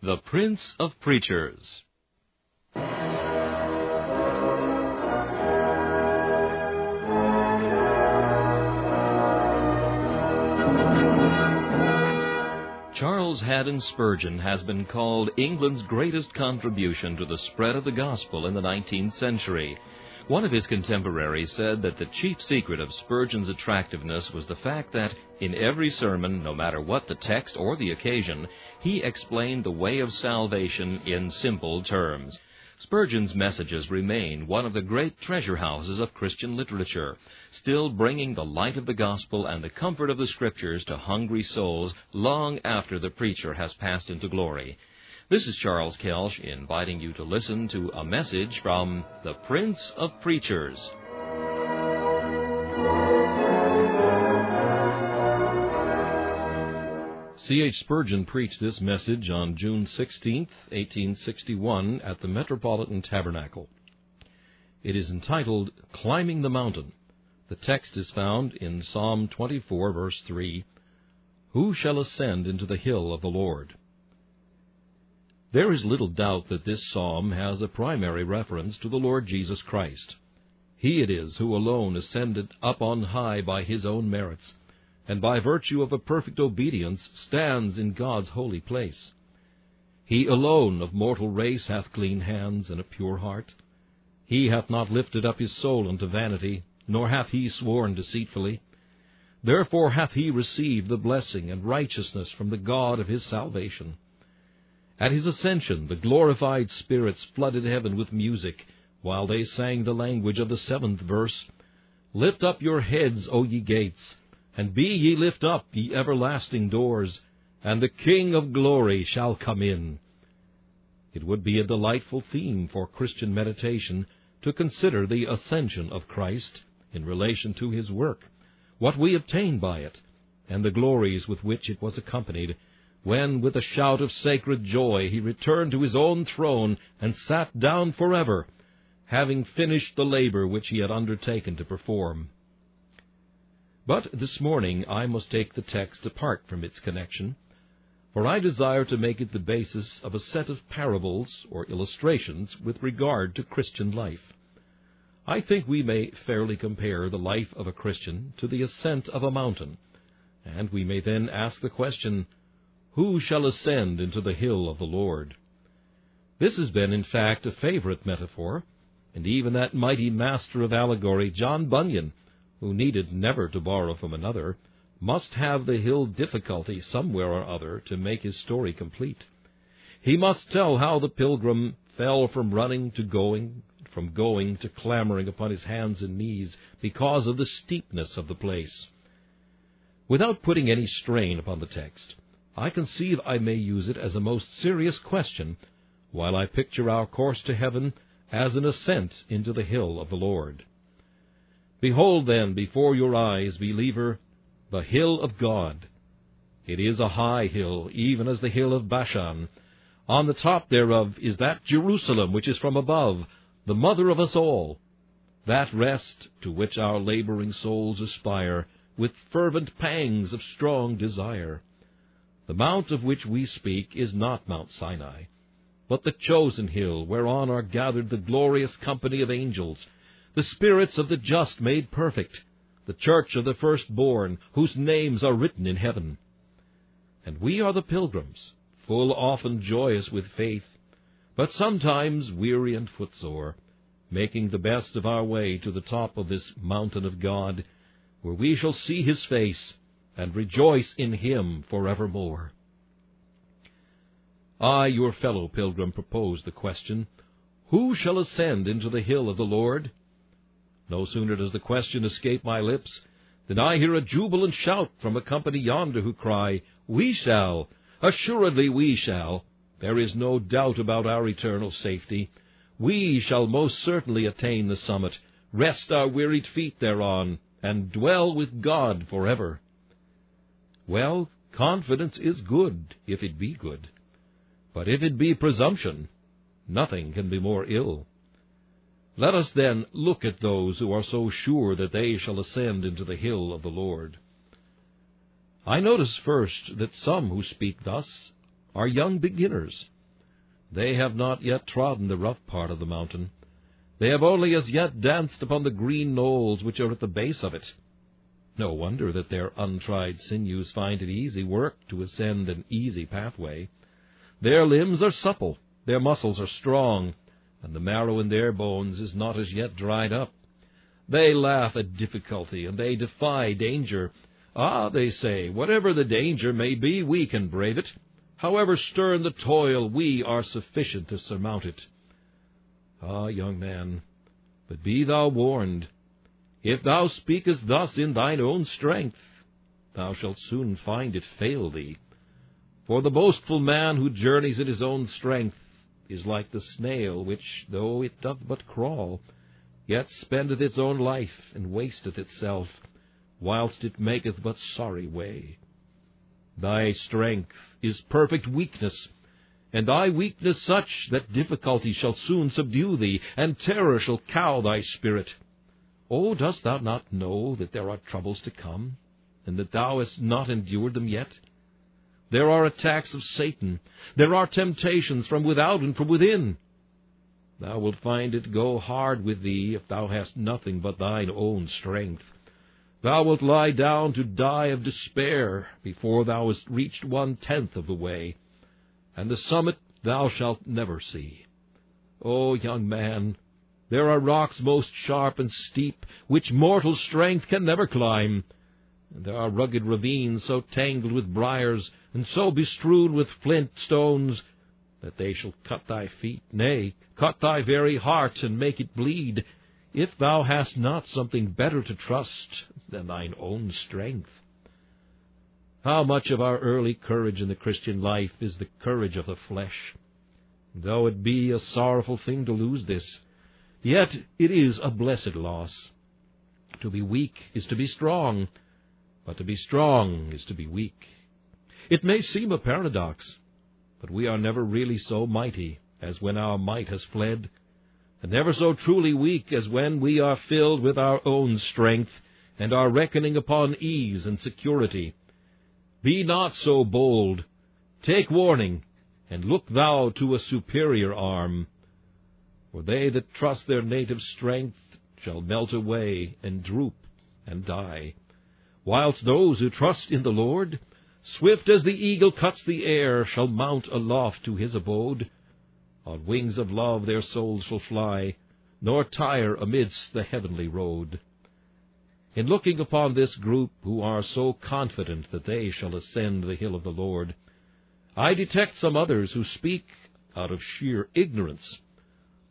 The Prince of Preachers. Charles Haddon Spurgeon has been called England's greatest contribution to the spread of the gospel in the 19th century. One of his contemporaries said that the chief secret of Spurgeon's attractiveness was the fact that, in every sermon, no matter what the text or the occasion, he explained the way of salvation in simple terms. Spurgeon's messages remain one of the great treasure houses of Christian literature, still bringing the light of the gospel and the comfort of the scriptures to hungry souls long after the preacher has passed into glory. This is Charles Kelsch inviting you to listen to a message from the Prince of Preachers. C.H. Spurgeon preached this message on June 16, 1861, at the Metropolitan Tabernacle. It is entitled Climbing the Mountain. The text is found in Psalm 24, verse 3 Who shall ascend into the hill of the Lord? There is little doubt that this psalm has a primary reference to the Lord Jesus Christ. He it is who alone ascended up on high by his own merits and by virtue of a perfect obedience stands in God's holy place. He alone of mortal race hath clean hands and a pure heart. He hath not lifted up his soul unto vanity, nor hath he sworn deceitfully. Therefore hath he received the blessing and righteousness from the God of his salvation. At his ascension the glorified spirits flooded heaven with music, while they sang the language of the seventh verse, Lift up your heads, O ye gates, and be ye lift up, ye everlasting doors, and the King of glory shall come in. It would be a delightful theme for Christian meditation to consider the ascension of Christ in relation to his work, what we obtain by it, and the glories with which it was accompanied, when with a shout of sacred joy he returned to his own throne and sat down forever, having finished the labor which he had undertaken to perform. But this morning I must take the text apart from its connection, for I desire to make it the basis of a set of parables or illustrations with regard to Christian life. I think we may fairly compare the life of a Christian to the ascent of a mountain, and we may then ask the question, Who shall ascend into the hill of the Lord? This has been, in fact, a favorite metaphor, and even that mighty master of allegory, John Bunyan, who needed never to borrow from another, must have the hill difficulty somewhere or other to make his story complete. He must tell how the pilgrim fell from running to going, from going to clambering upon his hands and knees because of the steepness of the place. Without putting any strain upon the text, I conceive I may use it as a most serious question while I picture our course to heaven as an ascent into the hill of the Lord. Behold, then, before your eyes, believer, the hill of God. It is a high hill, even as the hill of Bashan. On the top thereof is that Jerusalem which is from above, the mother of us all. That rest to which our laboring souls aspire, with fervent pangs of strong desire. The mount of which we speak is not Mount Sinai, but the chosen hill whereon are gathered the glorious company of angels, the spirits of the just made perfect, the church of the firstborn, whose names are written in heaven. And we are the pilgrims, full often joyous with faith, but sometimes weary and footsore, making the best of our way to the top of this mountain of God, where we shall see his face and rejoice in him forevermore. I, your fellow pilgrim, propose the question, Who shall ascend into the hill of the Lord? No sooner does the question escape my lips than I hear a jubilant shout from a company yonder who cry, We shall! Assuredly we shall! There is no doubt about our eternal safety. We shall most certainly attain the summit, rest our wearied feet thereon, and dwell with God forever. Well, confidence is good, if it be good. But if it be presumption, nothing can be more ill. Let us then look at those who are so sure that they shall ascend into the hill of the Lord. I notice first that some who speak thus are young beginners. They have not yet trodden the rough part of the mountain. They have only as yet danced upon the green knolls which are at the base of it. No wonder that their untried sinews find it easy work to ascend an easy pathway. Their limbs are supple, their muscles are strong, and the marrow in their bones is not as yet dried up. They laugh at difficulty, and they defy danger. Ah, they say, whatever the danger may be, we can brave it. However stern the toil, we are sufficient to surmount it. Ah, young man, but be thou warned. If thou speakest thus in thine own strength, thou shalt soon find it fail thee. For the boastful man who journeys in his own strength is like the snail, which, though it doth but crawl, yet spendeth its own life, and wasteth itself, whilst it maketh but sorry way. Thy strength is perfect weakness, and thy weakness such that difficulty shall soon subdue thee, and terror shall cow thy spirit. Oh, dost thou not know that there are troubles to come, and that thou hast not endured them yet? There are attacks of Satan, there are temptations from without and from within. Thou wilt find it go hard with thee if thou hast nothing but thine own strength. Thou wilt lie down to die of despair before thou hast reached one-tenth of the way, and the summit thou shalt never see. O young man, there are rocks most sharp and steep, which mortal strength can never climb, and there are rugged ravines so tangled with briars, and so bestrewn with flint stones, that they shall cut thy feet, nay, cut thy very heart, and make it bleed, if thou hast not something better to trust than thine own strength. How much of our early courage in the Christian life is the courage of the flesh? Though it be a sorrowful thing to lose this, yet it is a blessed loss. To be weak is to be strong, but to be strong is to be weak. It may seem a paradox, but we are never really so mighty as when our might has fled, and never so truly weak as when we are filled with our own strength, and are reckoning upon ease and security. Be not so bold. Take warning, and look thou to a superior arm. For they that trust their native strength shall melt away, and droop, and die. Whilst those who trust in the Lord Swift as the eagle cuts the air, shall mount aloft to his abode. On wings of love their souls shall fly, nor tire amidst the heavenly road. In looking upon this group who are so confident that they shall ascend the hill of the Lord, I detect some others who speak out of sheer ignorance.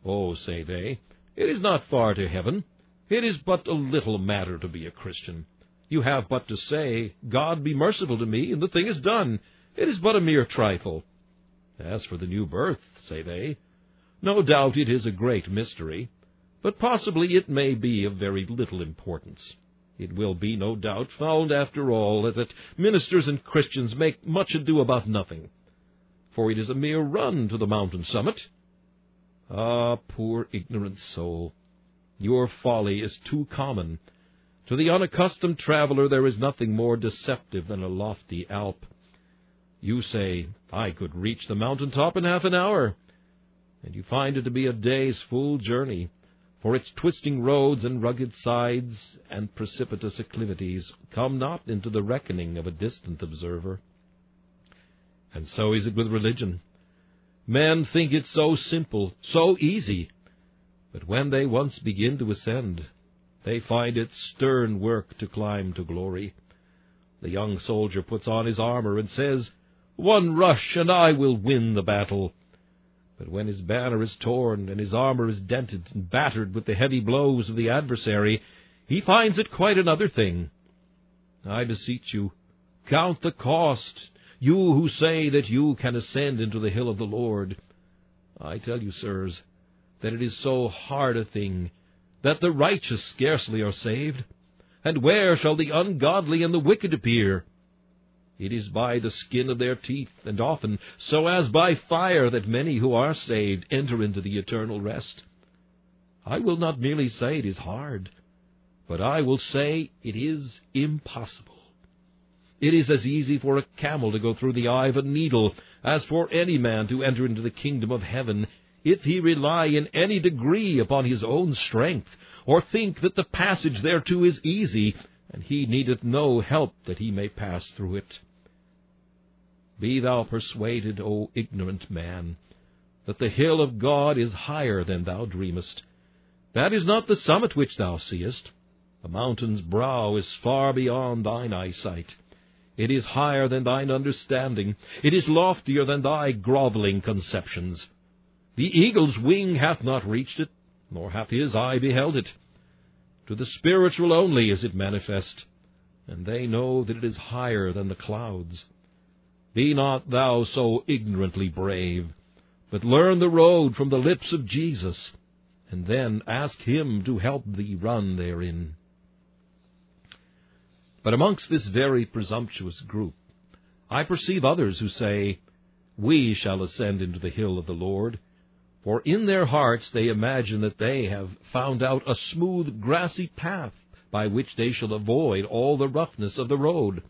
Oh, say they, it is not far to heaven. It is but a little matter to be a Christian. You have but to say, God be merciful to me, and the thing is done. It is but a mere trifle. As for the new birth, say they, no doubt it is a great mystery, but possibly it may be of very little importance. It will be, no doubt, found after all that ministers and Christians make much ado about nothing, for it is a mere run to the mountain summit. Ah, poor ignorant soul, your folly is too common, to the unaccustomed traveler there is nothing more deceptive than a lofty Alp. You say, I could reach the mountain top in half an hour, and you find it to be a day's full journey, for its twisting roads and rugged sides and precipitous acclivities come not into the reckoning of a distant observer. And so is it with religion. Men think it so simple, so easy, but when they once begin to ascend, they find it stern work to climb to glory. The young soldier puts on his armor and says, One rush, and I will win the battle. But when his banner is torn, and his armor is dented and battered with the heavy blows of the adversary, he finds it quite another thing. I beseech you, count the cost, you who say that you can ascend into the hill of the Lord. I tell you, sirs, that it is so hard a thing that the righteous scarcely are saved? And where shall the ungodly and the wicked appear? It is by the skin of their teeth, and often so as by fire, that many who are saved enter into the eternal rest. I will not merely say it is hard, but I will say it is impossible. It is as easy for a camel to go through the eye of a needle as for any man to enter into the kingdom of heaven, if he rely in any degree upon his own strength, or think that the passage thereto is easy, and he needeth no help that he may pass through it. Be thou persuaded, O ignorant man, that the hill of God is higher than thou dreamest. That is not the summit which thou seest. The mountain's brow is far beyond thine eyesight. It is higher than thine understanding. It is loftier than thy groveling conceptions. The eagle's wing hath not reached it, nor hath his eye beheld it. To the spiritual only is it manifest, and they know that it is higher than the clouds. Be not thou so ignorantly brave, but learn the road from the lips of Jesus, and then ask him to help thee run therein. But amongst this very presumptuous group, I perceive others who say, We shall ascend into the hill of the Lord, for in their hearts they imagine that they have found out a smooth, grassy path by which they shall avoid all the roughness of the road.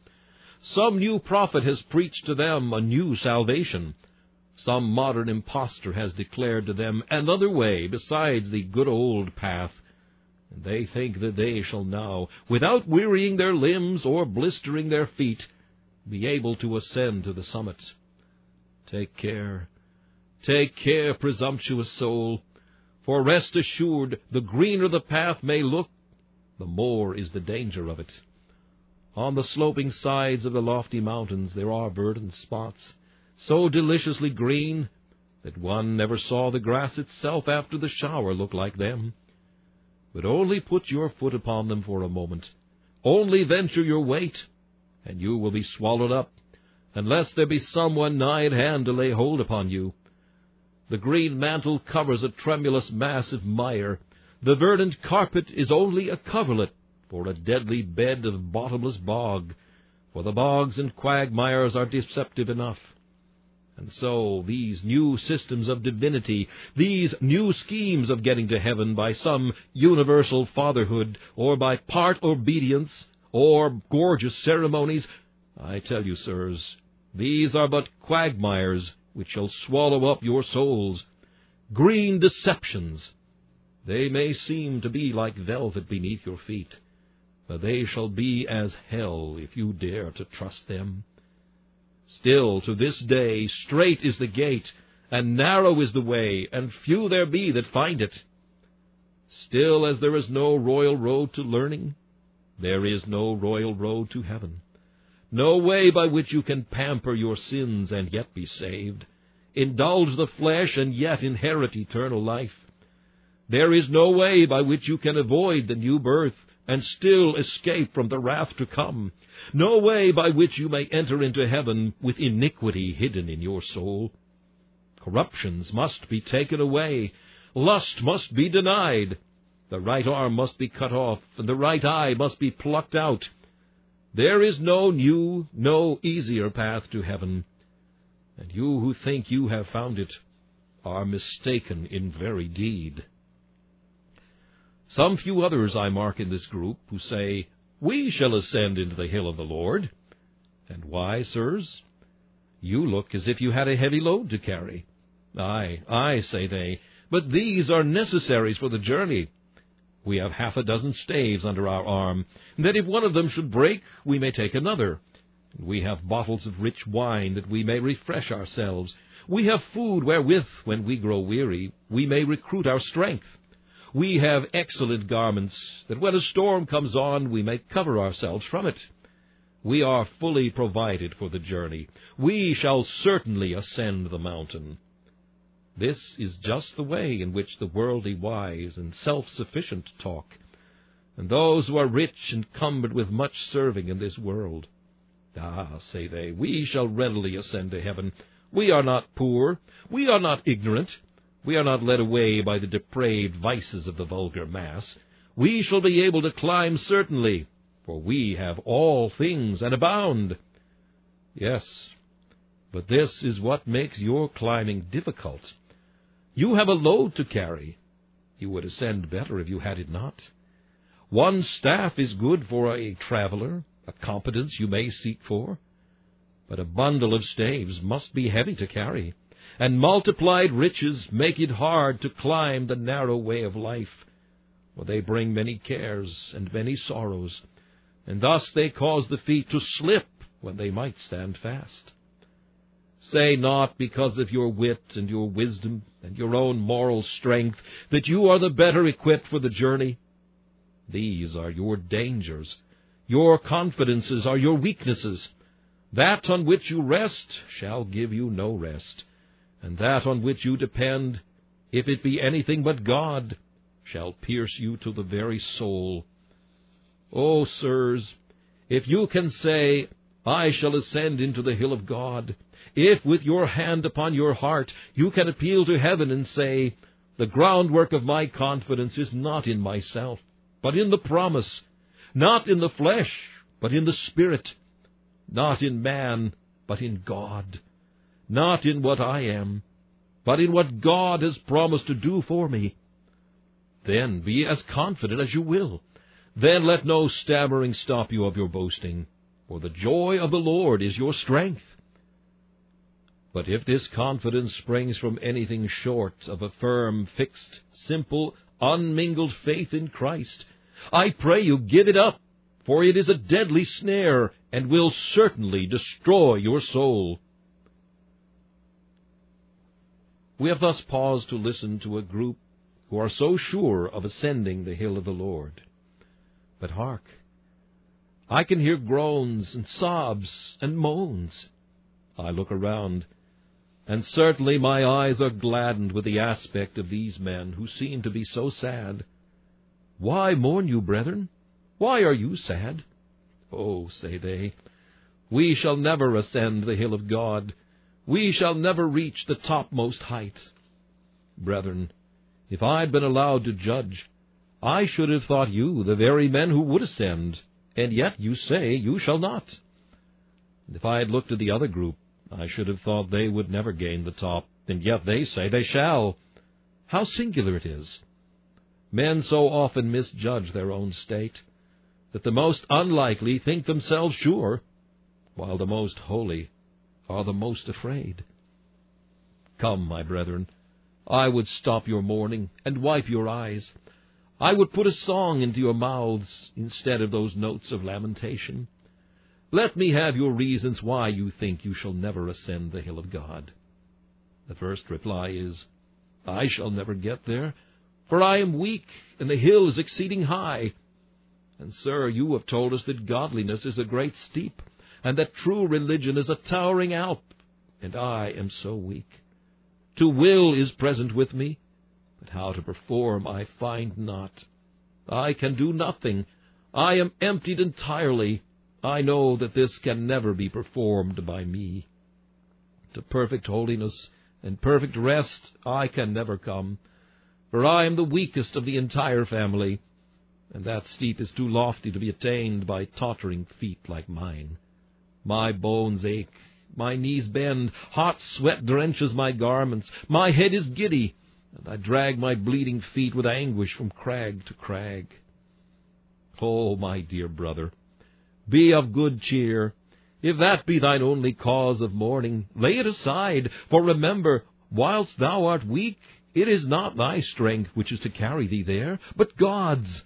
Some new prophet has preached to them a new salvation. Some modern impostor has declared to them another way besides the good old path. And they think that they shall now, without wearying their limbs or blistering their feet, be able to ascend to the summits. Take care Take care, presumptuous soul, for rest assured, the greener the path may look, the more is the danger of it. On the sloping sides of the lofty mountains there are verdant spots, so deliciously green that one never saw the grass itself after the shower look like them. But only put your foot upon them for a moment, only venture your weight, and you will be swallowed up, unless there be someone nigh at hand to lay hold upon you. The green mantle covers a tremulous mass of mire. The verdant carpet is only a coverlet for a deadly bed of bottomless bog, for the bogs and quagmires are deceptive enough. And so these new systems of divinity, these new schemes of getting to heaven by some universal fatherhood, or by part obedience, or gorgeous ceremonies, I tell you, sirs, these are but quagmires which shall swallow up your souls. Green deceptions. They may seem to be like velvet beneath your feet, but they shall be as hell if you dare to trust them. Still, to this day, strait is the gate, and narrow is the way, and few there be that find it. Still, as there is no royal road to learning, there is no royal road to heaven no way by which you can pamper your sins and yet be saved, indulge the flesh and yet inherit eternal life. There is no way by which you can avoid the new birth and still escape from the wrath to come, no way by which you may enter into heaven with iniquity hidden in your soul. Corruptions must be taken away, lust must be denied, the right arm must be cut off, and the right eye must be plucked out, there is no new, no easier path to heaven, and you who think you have found it are mistaken in very deed. Some few others I mark in this group who say, We shall ascend into the hill of the Lord. And why, sirs? You look as if you had a heavy load to carry. Ay, ay, say they, but these are necessaries for the journey. We have half a dozen staves under our arm, that if one of them should break, we may take another. We have bottles of rich wine, that we may refresh ourselves. We have food wherewith, when we grow weary, we may recruit our strength. We have excellent garments, that when a storm comes on, we may cover ourselves from it. We are fully provided for the journey. We shall certainly ascend the mountain. This is just the way in which the worldly wise and self-sufficient talk, and those who are rich and cumbered with much serving in this world. Ah, say they, we shall readily ascend to heaven. We are not poor, we are not ignorant, we are not led away by the depraved vices of the vulgar mass. We shall be able to climb certainly, for we have all things and abound. Yes, but this is what makes your climbing difficult. You have a load to carry. You would ascend better if you had it not. One staff is good for a traveler, a competence you may seek for, but a bundle of staves must be heavy to carry, and multiplied riches make it hard to climb the narrow way of life, for they bring many cares and many sorrows, and thus they cause the feet to slip when they might stand fast. Say not because of your wit and your wisdom and your own moral strength that you are the better equipped for the journey. These are your dangers. Your confidences are your weaknesses. That on which you rest shall give you no rest, and that on which you depend, if it be anything but God, shall pierce you to the very soul. O sirs, if you can say, I shall ascend into the hill of God, if with your hand upon your heart you can appeal to heaven and say, The groundwork of my confidence is not in myself, but in the promise, not in the flesh, but in the Spirit, not in man, but in God, not in what I am, but in what God has promised to do for me. Then be as confident as you will. Then let no stammering stop you of your boasting, for the joy of the Lord is your strength. But if this confidence springs from anything short of a firm, fixed, simple, unmingled faith in Christ, I pray you give it up, for it is a deadly snare, and will certainly destroy your soul. We have thus paused to listen to a group who are so sure of ascending the hill of the Lord. But hark! I can hear groans and sobs and moans. I look around, and certainly my eyes are gladdened with the aspect of these men who seem to be so sad. Why mourn you, brethren? Why are you sad? Oh, say they, we shall never ascend the hill of God. We shall never reach the topmost height. Brethren, if I had been allowed to judge, I should have thought you the very men who would ascend, and yet you say you shall not. If I had looked at the other group, I should have thought they would never gain the top, and yet they say they shall. How singular it is! Men so often misjudge their own state, that the most unlikely think themselves sure, while the most holy are the most afraid. Come, my brethren, I would stop your mourning and wipe your eyes. I would put a song into your mouths instead of those notes of lamentation. Let me have your reasons why you think you shall never ascend the hill of God. The first reply is, I shall never get there, for I am weak, and the hill is exceeding high. And, sir, you have told us that godliness is a great steep, and that true religion is a towering alp, and I am so weak. To will is present with me, but how to perform I find not. I can do nothing. I am emptied entirely. I know that this can never be performed by me. To perfect holiness and perfect rest I can never come, for I am the weakest of the entire family, and that steep is too lofty to be attained by tottering feet like mine. My bones ache, my knees bend, hot sweat drenches my garments, my head is giddy, and I drag my bleeding feet with anguish from crag to crag. Oh, my dear brother, be of good cheer. If that be thine only cause of mourning, lay it aside, for remember, whilst thou art weak, it is not thy strength which is to carry thee there, but God's.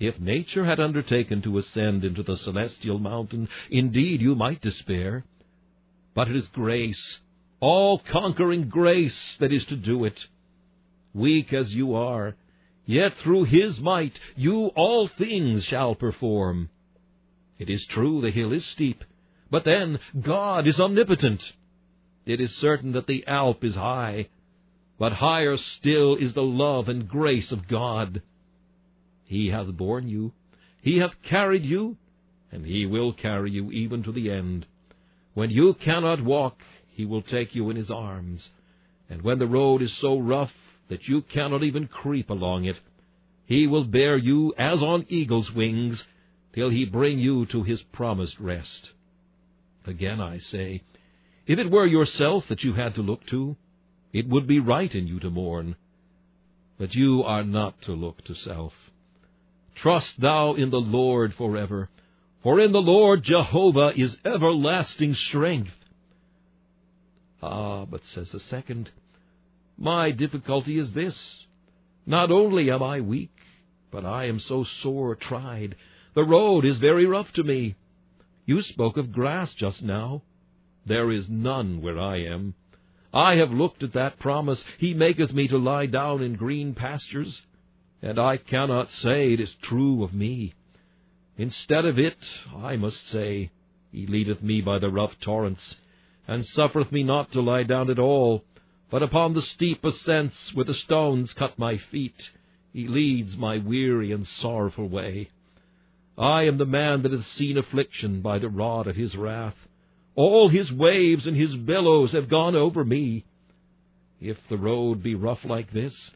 If nature had undertaken to ascend into the celestial mountain, indeed you might despair. But it is grace, all conquering grace, that is to do it weak as you are, yet through his might you all things shall perform. It is true the hill is steep, but then God is omnipotent. It is certain that the Alp is high, but higher still is the love and grace of God. He hath borne you, he hath carried you, and he will carry you even to the end. When you cannot walk, he will take you in his arms, and when the road is so rough that you cannot even creep along it. He will bear you as on eagle's wings, till he bring you to his promised rest. Again I say, if it were yourself that you had to look to, it would be right in you to mourn. But you are not to look to self. Trust thou in the Lord forever, For in the Lord Jehovah is everlasting strength. Ah, but says the second, My difficulty is this. Not only am I weak, but I am so sore tried. The road is very rough to me. You spoke of grass just now. There is none where I am. I have looked at that promise, He maketh me to lie down in green pastures, and I cannot say it is true of me. Instead of it, I must say, He leadeth me by the rough torrents, and suffereth me not to lie down at all, but upon the steep ascents where the stones cut my feet, He leads my weary and sorrowful way. I am the man that hath seen affliction by the rod of His wrath. All his waves and his billows have gone over me. If the road be rough like this,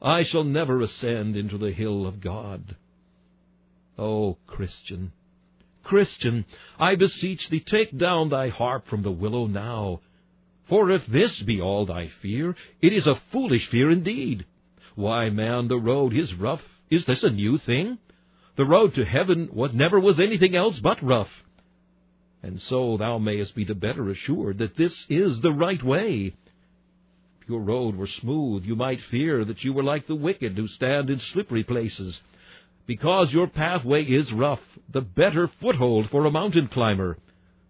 I shall never ascend into the hill of God. O Christian, Christian, I beseech thee, take down thy harp from the willow now. For if this be all thy fear, it is a foolish fear indeed. Why, man, the road is rough. Is this a new thing? The road to heaven what never was anything else but rough and so thou mayest be the better assured that this is the right way. Your road were smooth, you might fear that you were like the wicked who stand in slippery places. Because your pathway is rough, the better foothold for a mountain climber.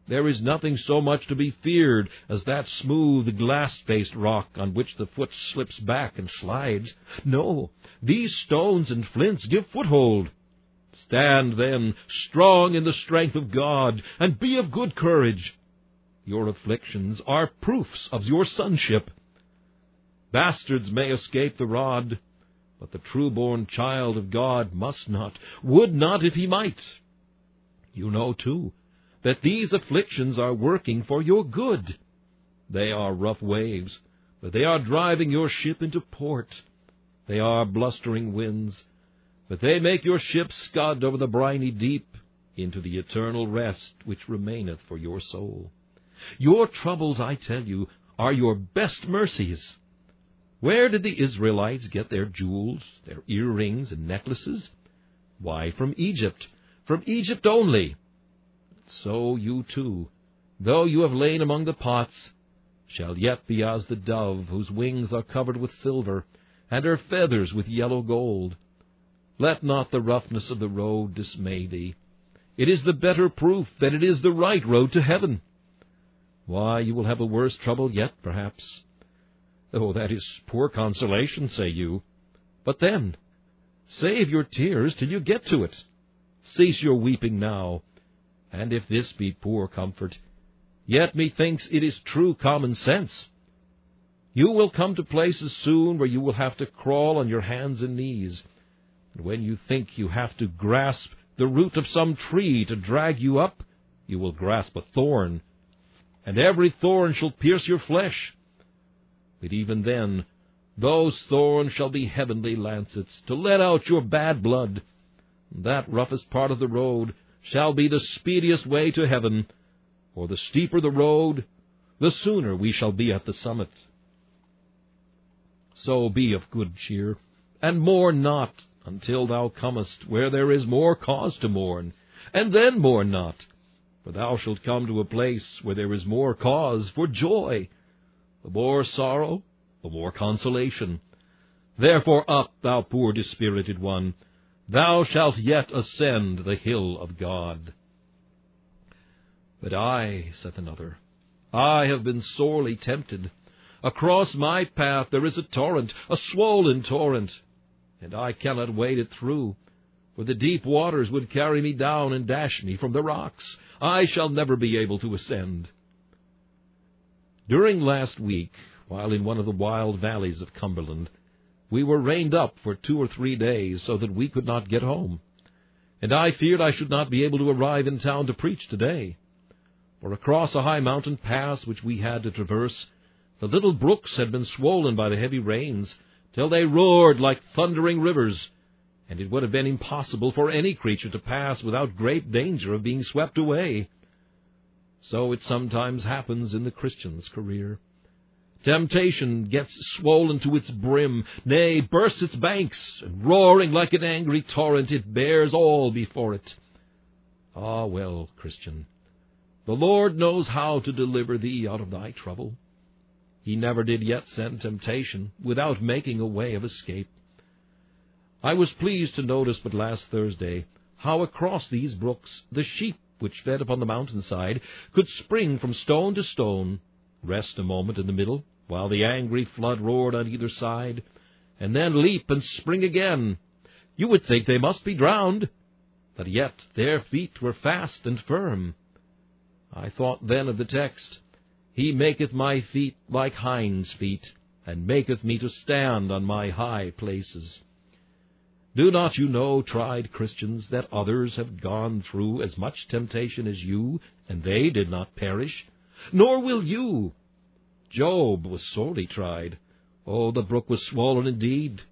There is nothing so much to be feared as that smooth, glass-faced rock on which the foot slips back and slides. No, these stones and flints give foothold. Stand then strong in the strength of God, and be of good courage. Your afflictions are proofs of your sonship. Bastards may escape the rod, but the true-born child of God must not, would not if he might. You know, too, that these afflictions are working for your good. They are rough waves, but they are driving your ship into port. They are blustering winds, but they make your ship scud over the briny deep into the eternal rest which remaineth for your soul. Your troubles, I tell you, are your best mercies. Where did the Israelites get their jewels, their earrings and necklaces? Why, from Egypt, from Egypt only. So you too, though you have lain among the pots, shall yet be as the dove whose wings are covered with silver, and her feathers with yellow gold. Let not the roughness of the road dismay thee. It is the better proof that it is the right road to heaven. Why, you will have a worse trouble yet, perhaps. Oh, that is poor consolation, say you. But then, save your tears till you get to it. Cease your weeping now. And if this be poor comfort, yet methinks it is true common sense. You will come to places soon where you will have to crawl on your hands and knees, and when you think you have to grasp the root of some tree to drag you up, you will grasp a thorn, and every thorn shall pierce your flesh. But even then, those thorns shall be heavenly lancets, to let out your bad blood. That roughest part of the road shall be the speediest way to heaven, for the steeper the road, the sooner we shall be at the summit. So be of good cheer, and mourn not, until thou comest where there is more cause to mourn, and then mourn not, for thou shalt come to a place where there is more cause for joy. The more sorrow, the more consolation. Therefore up, thou poor dispirited one, thou shalt yet ascend the hill of God. But I, saith another, I have been sorely tempted. Across my path there is a torrent, a swollen torrent and I cannot wade it through, for the deep waters would carry me down and dash me from the rocks. I shall never be able to ascend. During last week, while in one of the wild valleys of Cumberland, we were reined up for two or three days so that we could not get home, and I feared I should not be able to arrive in town to preach today. For across a high mountain pass which we had to traverse, the little brooks had been swollen by the heavy rains, till they roared like thundering rivers, and it would have been impossible for any creature to pass without great danger of being swept away. So it sometimes happens in the Christian's career. Temptation gets swollen to its brim, nay, bursts its banks, and roaring like an angry torrent, it bears all before it. Ah, well, Christian, the Lord knows how to deliver thee out of thy trouble. He never did yet send temptation without making a way of escape. I was pleased to notice but last Thursday how across these brooks the sheep which fed upon the mountainside could spring from stone to stone, rest a moment in the middle, while the angry flood roared on either side, and then leap and spring again. You would think they must be drowned, but yet their feet were fast and firm. I thought then of the text, He maketh my feet like hinds' feet, and maketh me to stand on my high places. Do not you know, tried Christians, that others have gone through as much temptation as you, and they did not perish? Nor will you. Job was sorely tried. Oh, the brook was swollen indeed,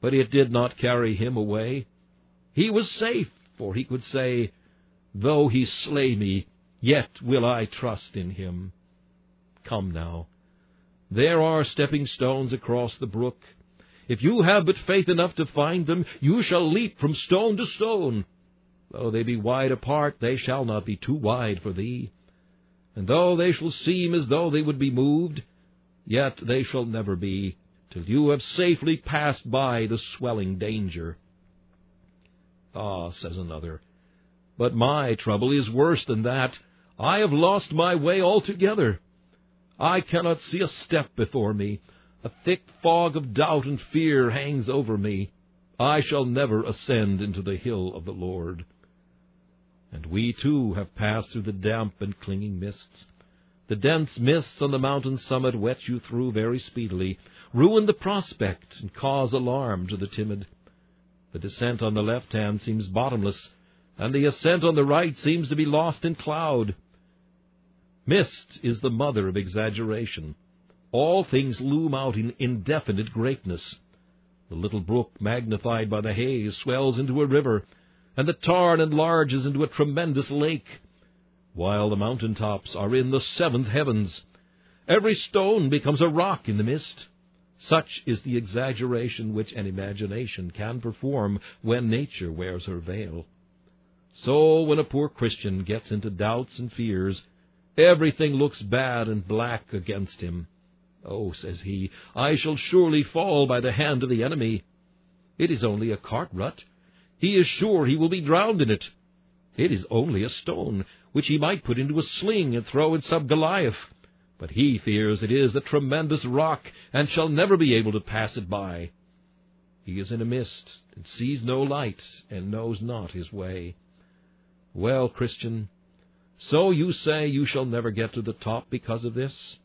but it did not carry him away. He was safe, for he could say, Though he slay me, yet will I trust in him. Come now. There are stepping stones across the brook. If you have but faith enough to find them, you shall leap from stone to stone. Though they be wide apart, they shall not be too wide for thee. And though they shall seem as though they would be moved, yet they shall never be, till you have safely passed by the swelling danger. Ah, says another, but my trouble is worse than that. I have lost my way altogether. I cannot see a step before me. A thick fog of doubt and fear hangs over me. I shall never ascend into the hill of the Lord. And we, too, have passed through the damp and clinging mists. The dense mists on the mountain summit wet you through very speedily, ruin the prospect, and cause alarm to the timid. The descent on the left hand seems bottomless, and the ascent on the right seems to be lost in cloud. Mist is the mother of exaggeration. All things loom out in indefinite greatness. The little brook, magnified by the haze, swells into a river, and the tarn enlarges into a tremendous lake, while the mountain tops are in the seventh heavens. Every stone becomes a rock in the mist. Such is the exaggeration which an imagination can perform when nature wears her veil. So when a poor Christian gets into doubts and fears, Everything looks bad and black against him. Oh, says he, I shall surely fall by the hand of the enemy. It is only a cart rut. He is sure he will be drowned in it. It is only a stone, which he might put into a sling and throw at some Goliath. But he fears it is a tremendous rock, and shall never be able to pass it by. He is in a mist, and sees no light, and knows not his way. Well, Christian, so you say you shall never get to the top because of this?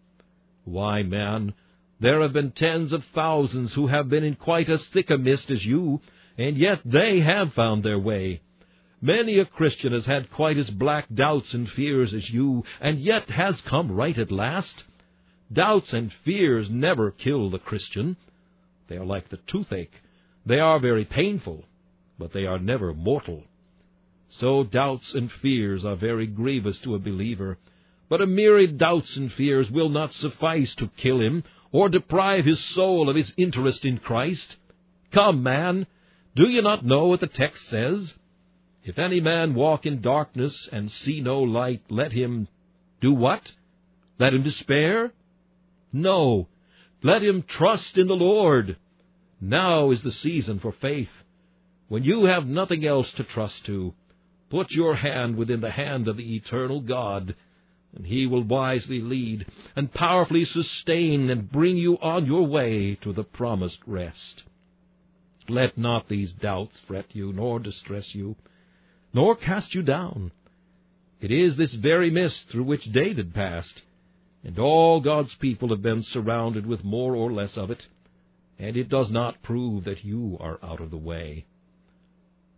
Why, man, there have been tens of thousands who have been in quite as thick a mist as you, and yet they have found their way. Many a Christian has had quite as black doubts and fears as you, and yet has come right at last. Doubts and fears never kill the Christian. They are like the toothache. They are very painful, but they are never mortal. So doubts and fears are very grievous to a believer. But a myriad doubts and fears will not suffice to kill him, or deprive his soul of his interest in Christ. Come, man, do you not know what the text says? If any man walk in darkness and see no light, let him do what? Let him despair? No, let him trust in the Lord. Now is the season for faith. When you have nothing else to trust to, Put your hand within the hand of the eternal God, and he will wisely lead, and powerfully sustain, and bring you on your way to the promised rest. Let not these doubts fret you, nor distress you, nor cast you down. It is this very mist through which David passed, and all God's people have been surrounded with more or less of it, and it does not prove that you are out of the way.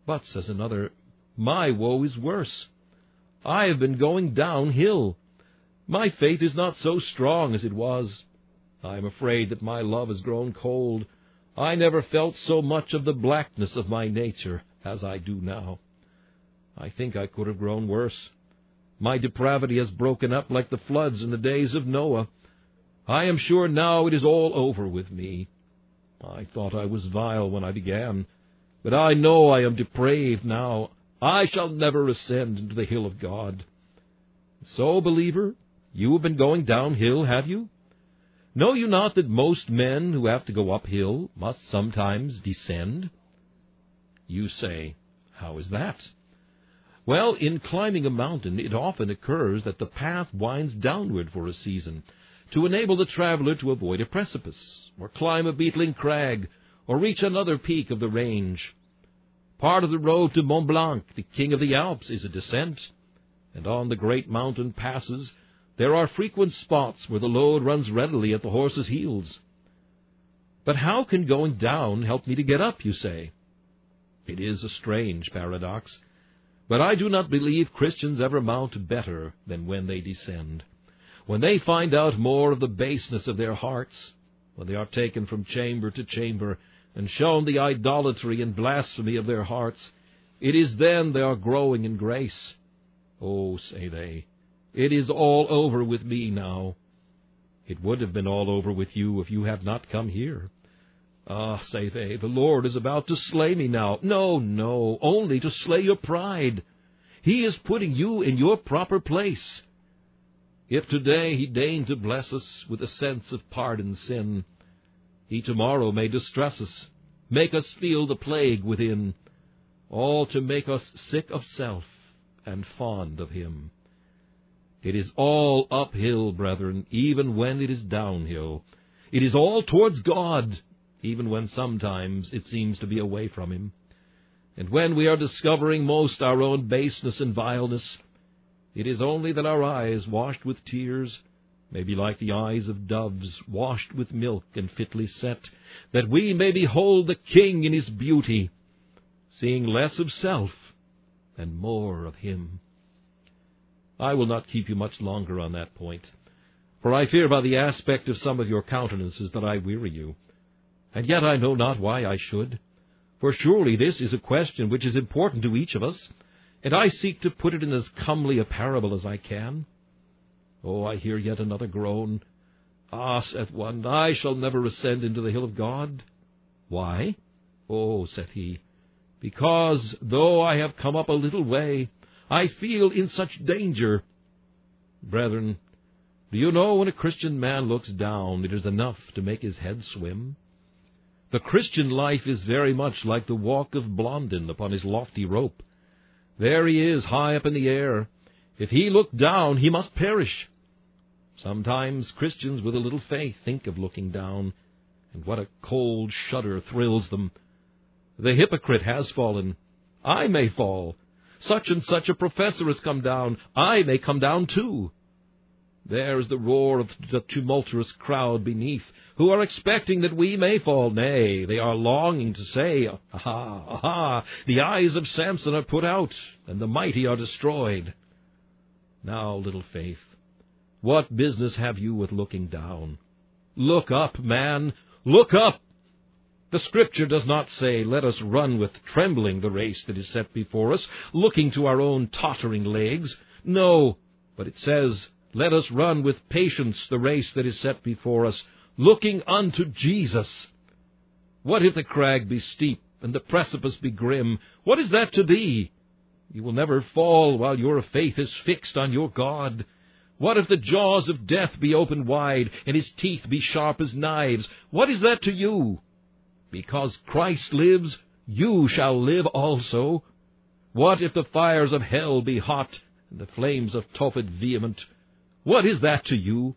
But, says another, my woe is worse. I have been going downhill. My faith is not so strong as it was. I am afraid that my love has grown cold. I never felt so much of the blackness of my nature as I do now. I think I could have grown worse. My depravity has broken up like the floods in the days of Noah. I am sure now it is all over with me. I thought I was vile when I began, but I know I am depraved now. I shall never ascend into the hill of God. So, believer, you have been going downhill, have you? Know you not that most men who have to go uphill must sometimes descend? You say, How is that? Well, in climbing a mountain, it often occurs that the path winds downward for a season, to enable the traveler to avoid a precipice, or climb a beetling crag, or reach another peak of the range. Part of the road to Mont Blanc, the king of the Alps, is a descent, and on the great mountain passes there are frequent spots where the load runs readily at the horse's heels. But how can going down help me to get up, you say? It is a strange paradox, but I do not believe Christians ever mount better than when they descend. When they find out more of the baseness of their hearts, when they are taken from chamber to chamber, and shown the idolatry and blasphemy of their hearts, it is then they are growing in grace. Oh, say they, it is all over with me now. It would have been all over with you if you had not come here. Ah, say they, the Lord is about to slay me now. No, no, only to slay your pride. He is putting you in your proper place. If today he deign to bless us with a sense of pardoned sin, he tomorrow may distress us, make us feel the plague within, all to make us sick of self and fond of him. It is all uphill, brethren, even when it is downhill. It is all towards God, even when sometimes it seems to be away from Him. And when we are discovering most our own baseness and vileness, it is only that our eyes, washed with tears, may be like the eyes of doves, washed with milk and fitly set, that we may behold the King in his beauty, seeing less of self and more of him. I will not keep you much longer on that point, for I fear by the aspect of some of your countenances that I weary you. And yet I know not why I should, for surely this is a question which is important to each of us, and I seek to put it in as comely a parable as I can. Oh, I hear yet another groan. Ah, saith one, I shall never ascend into the hill of God. Why? Oh, saith he, because though I have come up a little way, I feel in such danger. Brethren, do you know when a Christian man looks down, it is enough to make his head swim? The Christian life is very much like the walk of Blondin upon his lofty rope. There he is, high up in the air. If he look down, he must perish. Sometimes Christians with a little faith think of looking down, and what a cold shudder thrills them. The hypocrite has fallen. I may fall. Such and such a professor has come down. I may come down too. There is the roar of the tumultuous crowd beneath, who are expecting that we may fall. Nay, they are longing to say, Aha, aha, the eyes of Samson are put out, and the mighty are destroyed. Now, little faith, what business have you with looking down? Look up, man, look up! The Scripture does not say, Let us run with trembling the race that is set before us, looking to our own tottering legs. No, but it says, Let us run with patience the race that is set before us, looking unto Jesus. What if the crag be steep and the precipice be grim? What is that to thee? You will never fall while your faith is fixed on your God. What if the jaws of death be opened wide, and his teeth be sharp as knives? What is that to you? Because Christ lives, you shall live also. What if the fires of hell be hot, and the flames of Tophet vehement? What is that to you?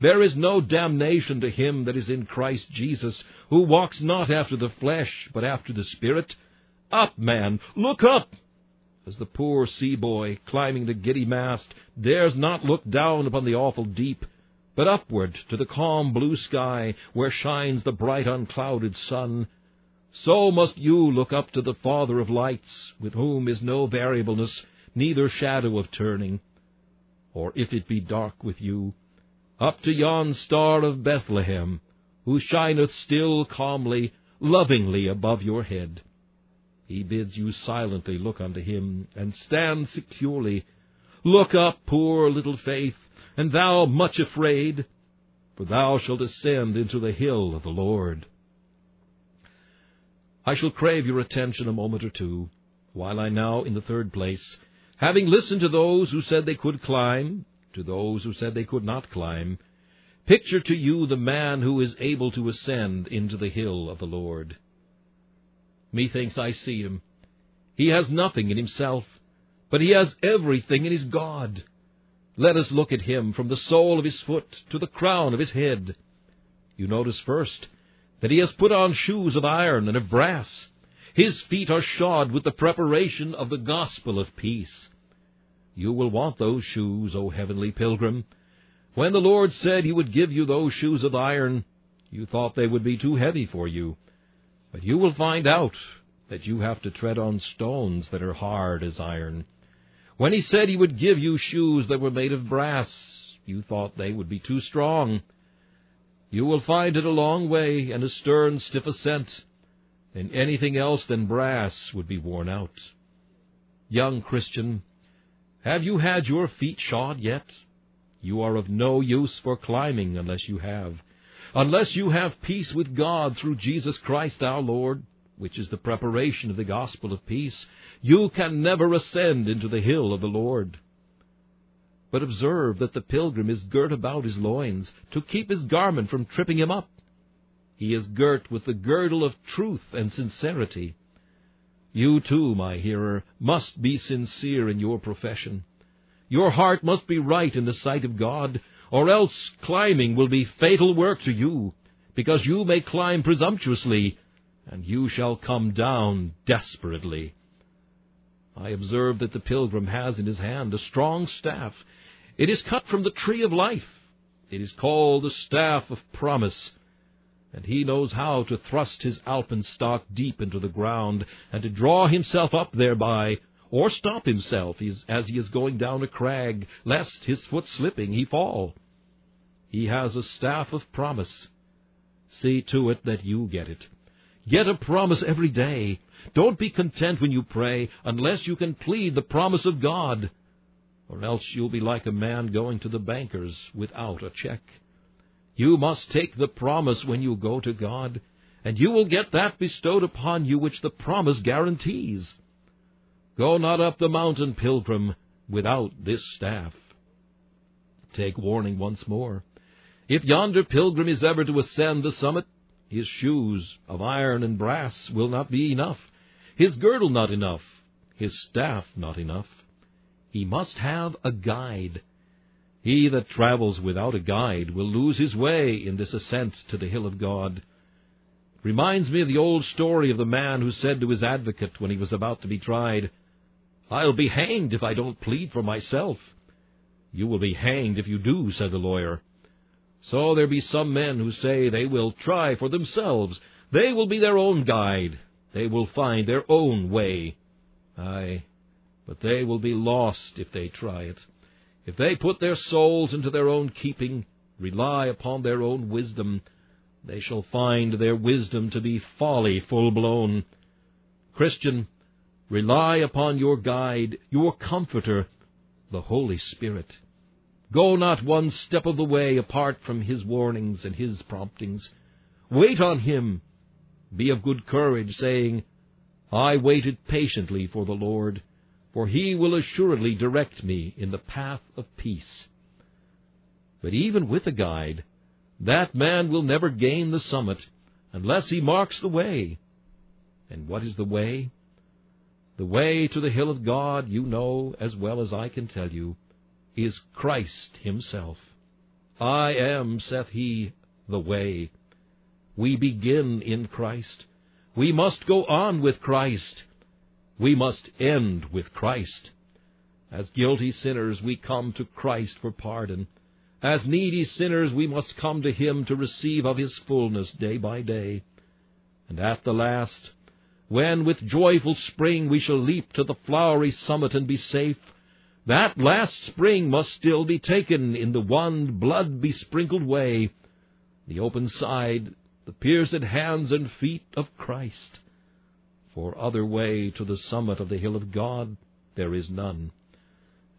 There is no damnation to him that is in Christ Jesus, who walks not after the flesh, but after the Spirit. Up, man, look up! As the poor sea boy, climbing the giddy mast, dares not look down upon the awful deep, but upward to the calm blue sky where shines the bright unclouded sun. So must you look up to the Father of lights, with whom is no variableness, neither shadow of turning. Or if it be dark with you, up to yon star of Bethlehem, who shineth still calmly, lovingly above your head. He bids you silently look unto him, and stand securely. Look up, poor little faith, and thou much afraid, for thou shalt ascend into the hill of the Lord. I shall crave your attention a moment or two while I now, in the third place, having listened to those who said they could climb, to those who said they could not climb, picture to you the man who is able to ascend into the hill of the Lord. Methinks I see him. He has nothing in himself, but he has everything in his God. Let us look at him from the sole of his foot to the crown of his head. You notice first that he has put on shoes of iron and of brass. His feet are shod with the preparation of the gospel of peace. You will want those shoes, O heavenly pilgrim. When the Lord said he would give you those shoes of iron, you thought they would be too heavy for you. But you will find out that you have to tread on stones that are hard as iron. When he said he would give you shoes that were made of brass, you thought they would be too strong. You will find it a long way and a stern, stiff ascent and anything else than brass would be worn out. Young Christian, have you had your feet shod yet? You are of no use for climbing unless you have. Unless you have peace with God through Jesus Christ our Lord, which is the preparation of the gospel of peace, you can never ascend into the hill of the Lord. But observe that the pilgrim is girt about his loins to keep his garment from tripping him up. He is girt with the girdle of truth and sincerity. You too, my hearer, must be sincere in your profession. Your heart must be right in the sight of God, or else climbing will be fatal work to you, because you may climb presumptuously, and you shall come down desperately. I observe that the pilgrim has in his hand a strong staff. It is cut from the tree of life. It is called the staff of promise and he knows how to thrust his alpenstock deep into the ground, and to draw himself up thereby, or stop himself as he is going down a crag, lest, his foot slipping, he fall. He has a staff of promise. See to it that you get it. Get a promise every day. Don't be content when you pray unless you can plead the promise of God, or else you'll be like a man going to the banker's without a check. You must take the promise when you go to God, and you will get that bestowed upon you which the promise guarantees. Go not up the mountain, pilgrim, without this staff. Take warning once more. If yonder pilgrim is ever to ascend the summit, his shoes of iron and brass will not be enough, his girdle not enough, his staff not enough. He must have a guide, he that travels without a guide will lose his way in this ascent to the hill of God. Reminds me of the old story of the man who said to his advocate when he was about to be tried, I'll be hanged if I don't plead for myself. You will be hanged if you do, said the lawyer. So there be some men who say they will try for themselves. They will be their own guide. They will find their own way. Ay, but they will be lost if they try it. If they put their souls into their own keeping, rely upon their own wisdom, they shall find their wisdom to be folly full blown. Christian, rely upon your guide, your comforter, the Holy Spirit. Go not one step of the way apart from his warnings and his promptings. Wait on him. Be of good courage, saying, I waited patiently for the Lord for he will assuredly direct me in the path of peace. But even with a guide, that man will never gain the summit unless he marks the way. And what is the way? The way to the hill of God, you know as well as I can tell you, is Christ himself. I am, saith he, the way. We begin in Christ. We must go on with Christ. We must end with Christ. As guilty sinners, we come to Christ for pardon. As needy sinners, we must come to Him to receive of His fullness day by day. And at the last, when with joyful spring we shall leap to the flowery summit and be safe, that last spring must still be taken in the one blood-besprinkled way, the open side, the pierced hands and feet of Christ for other way to the summit of the hill of God there is none.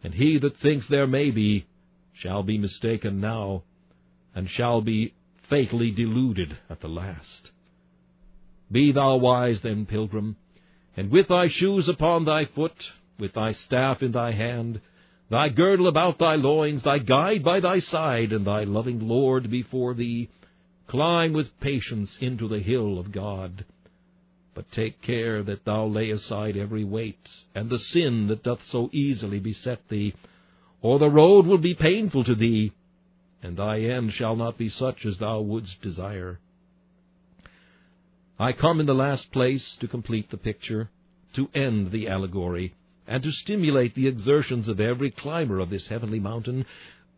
And he that thinks there may be shall be mistaken now, and shall be fatally deluded at the last. Be thou wise then, pilgrim. and with thy shoes upon thy foot, with thy staff in thy hand, thy girdle about thy loins, thy guide by thy side, and thy loving Lord before thee, climb with patience into the hill of God. But take care that thou lay aside every weight, and the sin that doth so easily beset thee, or the road will be painful to thee, and thy end shall not be such as thou wouldst desire. I come in the last place to complete the picture, to end the allegory, and to stimulate the exertions of every climber of this heavenly mountain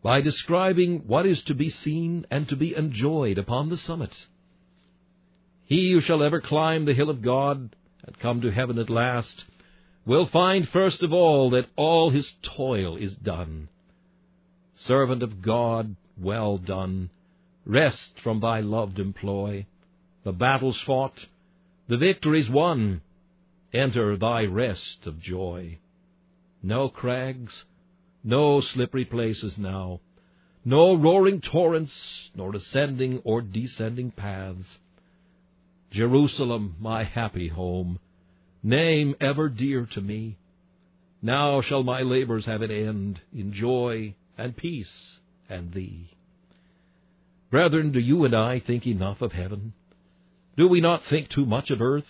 by describing what is to be seen and to be enjoyed upon the summit. He who shall ever climb the hill of God and come to heaven at last will find first of all that all his toil is done. Servant of God, well done. Rest from thy loved employ the battles fought, the victories won, enter thy rest of joy. No crags, no slippery places now, no roaring torrents, nor ascending or descending paths. Jerusalem, my happy home, name ever dear to me. Now shall my labors have an end in joy and peace and thee. Brethren, do you and I think enough of heaven? Do we not think too much of earth?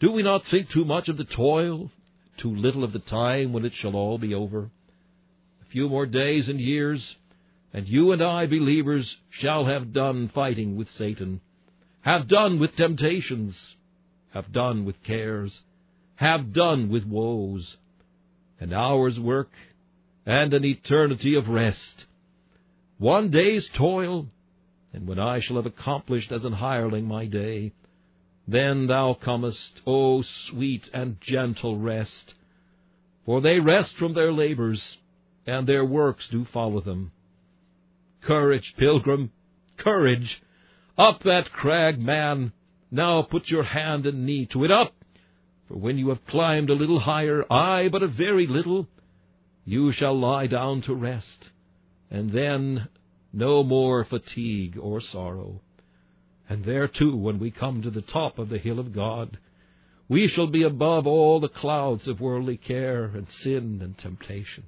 Do we not think too much of the toil, too little of the time when it shall all be over? A few more days and years, and you and I, believers, shall have done fighting with Satan, have done with temptations, have done with cares, have done with woes, an hour's work and an eternity of rest. One day's toil and when I shall have accomplished as an hireling my day, then thou comest, O sweet and gentle rest. For they rest from their labors, and their works do follow them. Courage, pilgrim, courage! Up that crag, man! Now put your hand and knee to it up! For when you have climbed a little higher, ay, but a very little, you shall lie down to rest, and then no more fatigue or sorrow. And there too, when we come to the top of the hill of God, we shall be above all the clouds of worldly care and sin and temptation.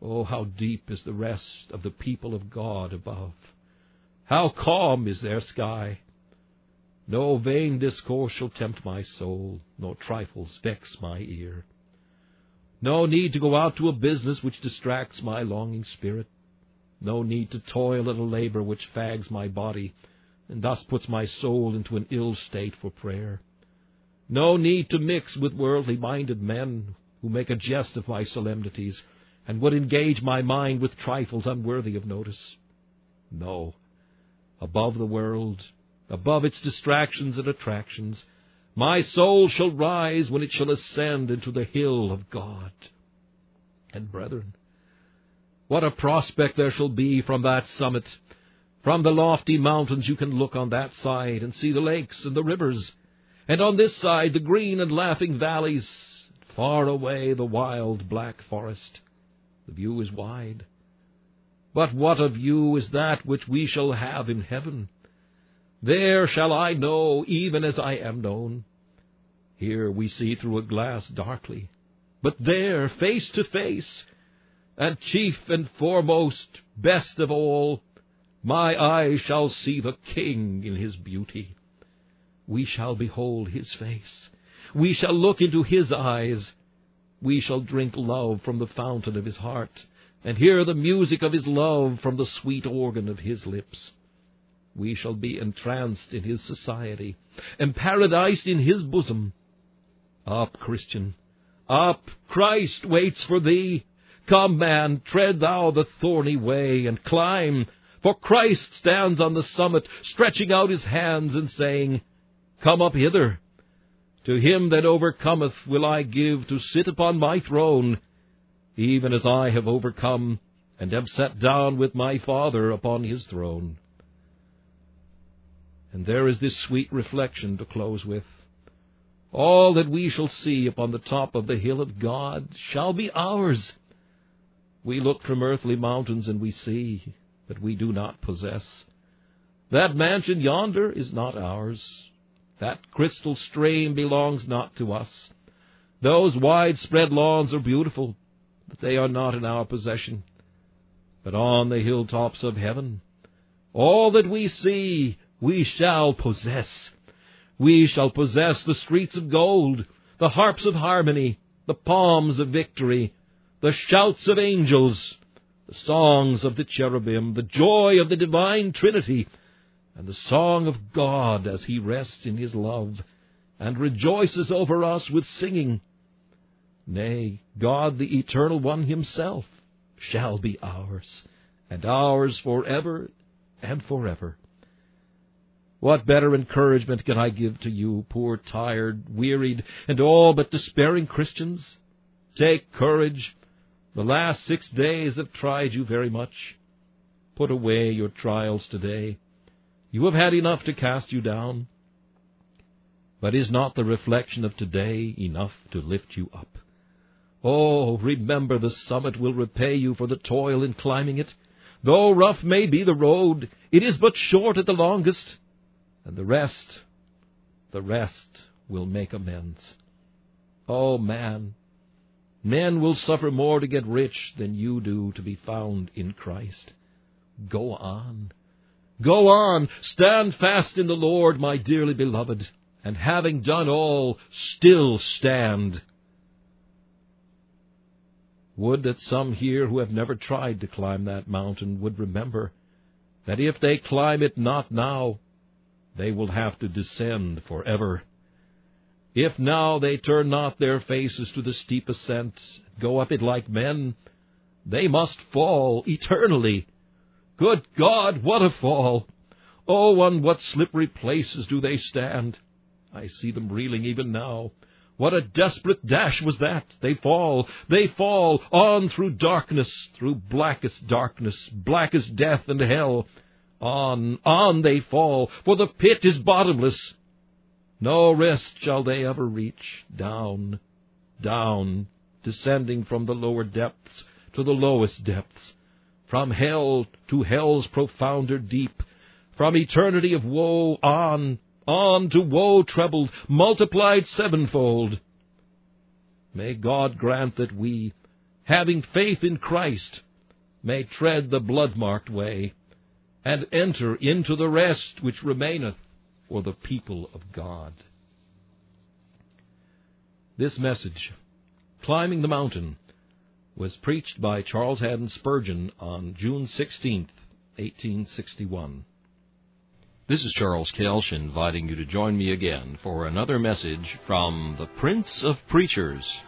Oh, how deep is the rest of the people of God above! How calm is their sky! No vain discourse shall tempt my soul, nor trifles vex my ear. No need to go out to a business which distracts my longing spirit. No need to toil at a labor which fags my body, and thus puts my soul into an ill state for prayer. No need to mix with worldly minded men who make a jest of my solemnities, and would engage my mind with trifles unworthy of notice. No. Above the world, above its distractions and attractions, my soul shall rise when it shall ascend into the hill of God. And brethren, what a prospect there shall be from that summit! From the lofty mountains you can look on that side and see the lakes and the rivers, and on this side the green and laughing valleys, far away the wild black forest. The view is wide. But what a view is that which we shall have in heaven! There shall I know even as I am known. Here we see through a glass darkly, but there, face to face, and chief and foremost, best of all, my eyes shall see the King in his beauty. We shall behold his face. We shall look into his eyes. We shall drink love from the fountain of his heart, and hear the music of his love from the sweet organ of his lips. We shall be entranced in his society, and paradised in his bosom. Up, Christian, up! Christ waits for thee. Come, man, tread thou the thorny way, and climb, for Christ stands on the summit, stretching out his hands and saying, Come up hither. To him that overcometh will I give to sit upon my throne, even as I have overcome, and am set down with my Father upon his throne. And there is this sweet reflection to close with. All that we shall see upon the top of the hill of God shall be ours we look from earthly mountains and we see, but we do not possess. That mansion yonder is not ours. That crystal stream belongs not to us. Those widespread lawns are beautiful, but they are not in our possession. But on the hilltops of heaven, all that we see we shall possess. We shall possess the streets of gold, the harps of harmony, the palms of victory, the shouts of angels, the songs of the cherubim, the joy of the divine Trinity, and the song of God as he rests in his love and rejoices over us with singing. Nay, God the Eternal One himself shall be ours, and ours forever and forever. What better encouragement can I give to you, poor, tired, wearied, and all but despairing Christians? Take courage. The last six days have tried you very much. Put away your trials today. You have had enough to cast you down. But is not the reflection of today enough to lift you up? Oh, remember the summit will repay you for the toil in climbing it. Though rough may be the road, it is but short at the longest and the rest, the rest will make amends. Oh, man, men will suffer more to get rich than you do to be found in Christ. Go on. Go on. Stand fast in the Lord, my dearly beloved, and having done all, still stand. Would that some here who have never tried to climb that mountain would remember that if they climb it not now, they will have to descend forever. If now they turn not their faces to the steep ascent, go up it like men, they must fall eternally. Good God, what a fall! Oh, on what slippery places do they stand! I see them reeling even now. What a desperate dash was that! They fall, they fall, on through darkness, through blackest darkness, blackest death and hell. On, on they fall, for the pit is bottomless. No rest shall they ever reach. Down, down, descending from the lower depths to the lowest depths, from hell to hell's profounder deep, from eternity of woe on, on to woe trebled, multiplied sevenfold. May God grant that we, having faith in Christ, may tread the blood-marked way, and enter into the rest which remaineth for the people of God. This message, Climbing the Mountain, was preached by Charles Haddon Spurgeon on June 16, 1861. This is Charles Kelsch inviting you to join me again for another message from the Prince of Preachers.